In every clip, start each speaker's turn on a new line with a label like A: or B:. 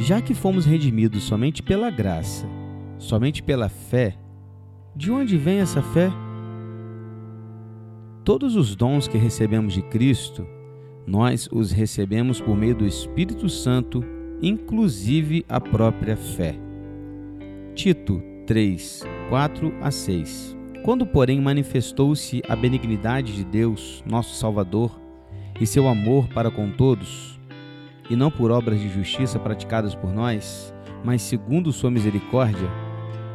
A: Já que fomos redimidos somente pela graça, somente pela fé, de onde vem essa fé? Todos os dons que recebemos de Cristo, nós os recebemos por meio do Espírito Santo, inclusive a própria fé. Tito 3, 4 a 6 Quando, porém, manifestou-se a benignidade de Deus, nosso Salvador, e seu amor para com todos, e não por obras de justiça praticadas por nós, mas segundo sua misericórdia,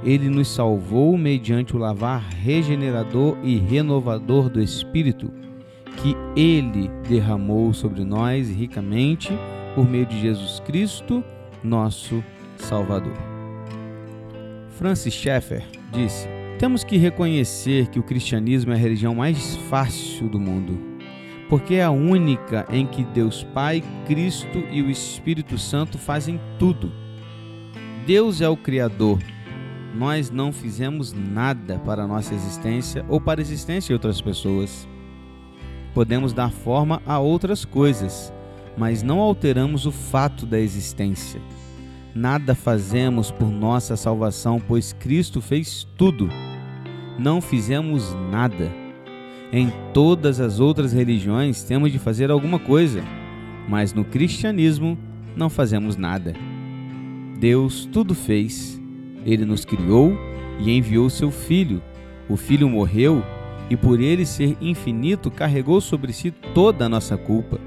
A: ele nos salvou mediante o lavar regenerador e renovador do Espírito, que ele derramou sobre nós ricamente por meio de Jesus Cristo, nosso Salvador. Francis Schaeffer disse: Temos que reconhecer que o cristianismo é a religião mais fácil do mundo porque é a única em que Deus Pai, Cristo e o Espírito Santo fazem tudo. Deus é o Criador. Nós não fizemos nada para a nossa existência ou para a existência de outras pessoas. Podemos dar forma a outras coisas, mas não alteramos o fato da existência. Nada fazemos por nossa salvação, pois Cristo fez tudo. Não fizemos nada em todas as outras religiões temos de fazer alguma coisa, mas no cristianismo não fazemos nada. Deus tudo fez. Ele nos criou e enviou seu Filho. O Filho morreu e, por ele ser infinito, carregou sobre si toda a nossa culpa.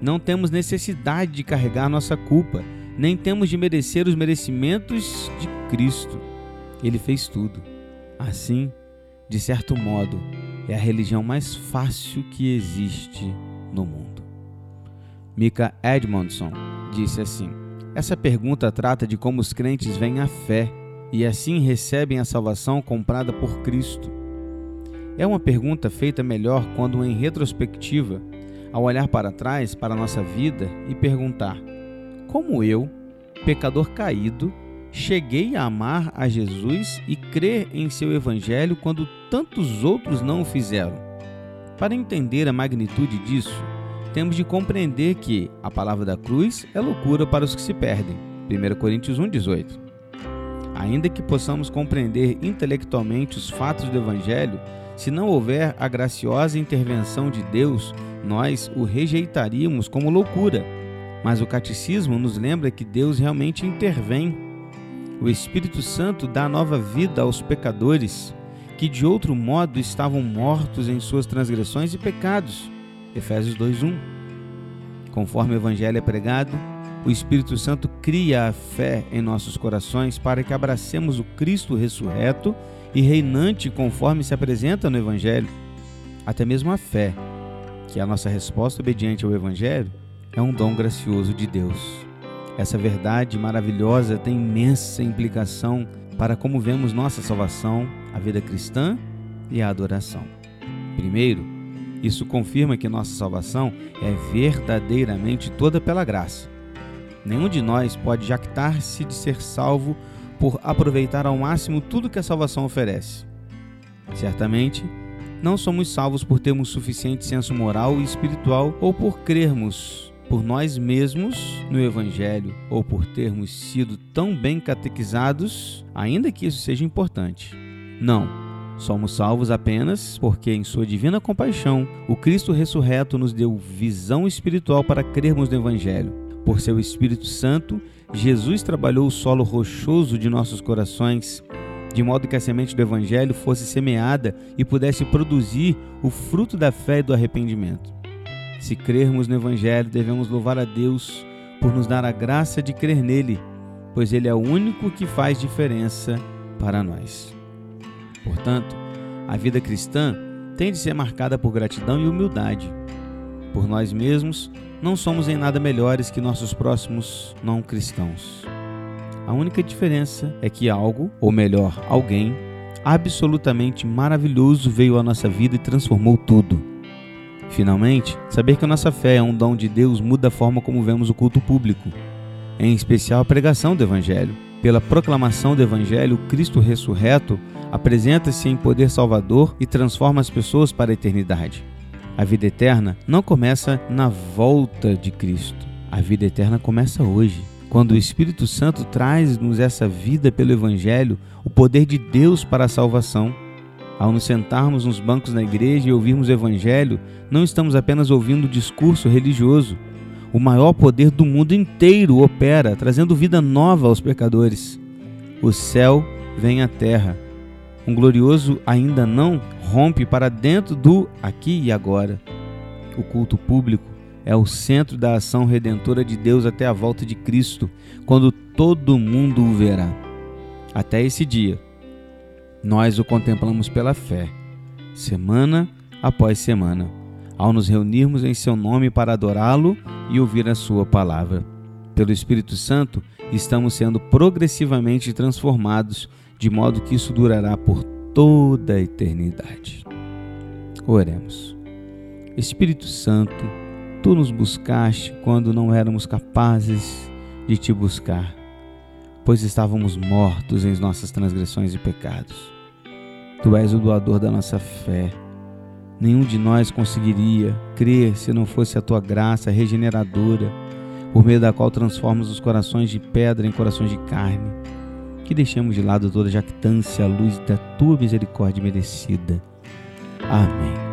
A: Não temos necessidade de carregar nossa culpa, nem temos de merecer os merecimentos de Cristo. Ele fez tudo. Assim, de certo modo, é a religião mais fácil que existe no mundo. Mika Edmondson disse assim: Essa pergunta trata de como os crentes veem a fé e assim recebem a salvação comprada por Cristo. É uma pergunta feita melhor quando, em retrospectiva, ao olhar para trás para a nossa vida e perguntar: como eu, pecador caído, cheguei a amar a Jesus e crer em seu Evangelho quando tantos outros não o fizeram. Para entender a magnitude disso, temos de compreender que a palavra da cruz é loucura para os que se perdem. 1 Coríntios 1,18. Ainda que possamos compreender intelectualmente os fatos do Evangelho, se não houver a graciosa intervenção de Deus, nós o rejeitaríamos como loucura. Mas o catecismo nos lembra que Deus realmente intervém o Espírito Santo dá nova vida aos pecadores que de outro modo estavam mortos em suas transgressões e pecados. Efésios 2:1. Conforme o evangelho é pregado, o Espírito Santo cria a fé em nossos corações para que abracemos o Cristo ressurreto e reinante conforme se apresenta no evangelho. Até mesmo a fé, que é a nossa resposta obediente ao evangelho, é um dom gracioso de Deus. Essa verdade maravilhosa tem imensa implicação para como vemos nossa salvação, a vida cristã e a adoração. Primeiro, isso confirma que nossa salvação é verdadeiramente toda pela graça. Nenhum de nós pode jactar-se de ser salvo por aproveitar ao máximo tudo que a salvação oferece. Certamente, não somos salvos por termos suficiente senso moral e espiritual ou por crermos por nós mesmos no Evangelho ou por termos sido tão bem catequizados, ainda que isso seja importante. Não, somos salvos apenas porque, em Sua divina compaixão, o Cristo ressurreto nos deu visão espiritual para crermos no Evangelho. Por seu Espírito Santo, Jesus trabalhou o solo rochoso de nossos corações, de modo que a semente do Evangelho fosse semeada e pudesse produzir o fruto da fé e do arrependimento. Se crermos no Evangelho, devemos louvar a Deus por nos dar a graça de crer nele, pois ele é o único que faz diferença para nós. Portanto, a vida cristã tem de ser marcada por gratidão e humildade. Por nós mesmos, não somos em nada melhores que nossos próximos não cristãos. A única diferença é que algo, ou melhor, alguém, absolutamente maravilhoso veio à nossa vida e transformou tudo. Finalmente, saber que a nossa fé é um dom de Deus muda a forma como vemos o culto público, em especial a pregação do Evangelho. Pela proclamação do Evangelho, Cristo ressurreto apresenta-se em poder salvador e transforma as pessoas para a eternidade. A vida eterna não começa na volta de Cristo. A vida eterna começa hoje, Quando o Espírito Santo traz-nos essa vida pelo Evangelho, o poder de Deus para a salvação, ao nos sentarmos nos bancos na igreja e ouvirmos o Evangelho, não estamos apenas ouvindo o discurso religioso. O maior poder do mundo inteiro opera, trazendo vida nova aos pecadores. O céu vem à terra. Um glorioso ainda não rompe para dentro do aqui e agora. O culto público é o centro da ação redentora de Deus até a volta de Cristo, quando todo mundo o verá. Até esse dia, nós o contemplamos pela fé, semana após semana, ao nos reunirmos em seu nome para adorá-lo e ouvir a sua palavra. Pelo Espírito Santo, estamos sendo progressivamente transformados, de modo que isso durará por toda a eternidade. Oremos. Espírito Santo, tu nos buscaste quando não éramos capazes de te buscar, pois estávamos mortos em nossas transgressões e pecados. Tu és o doador da nossa fé. Nenhum de nós conseguiria crer se não fosse a tua graça regeneradora, por meio da qual transformas os corações de pedra em corações de carne. Que deixemos de lado toda jactância à luz da tua misericórdia merecida. Amém.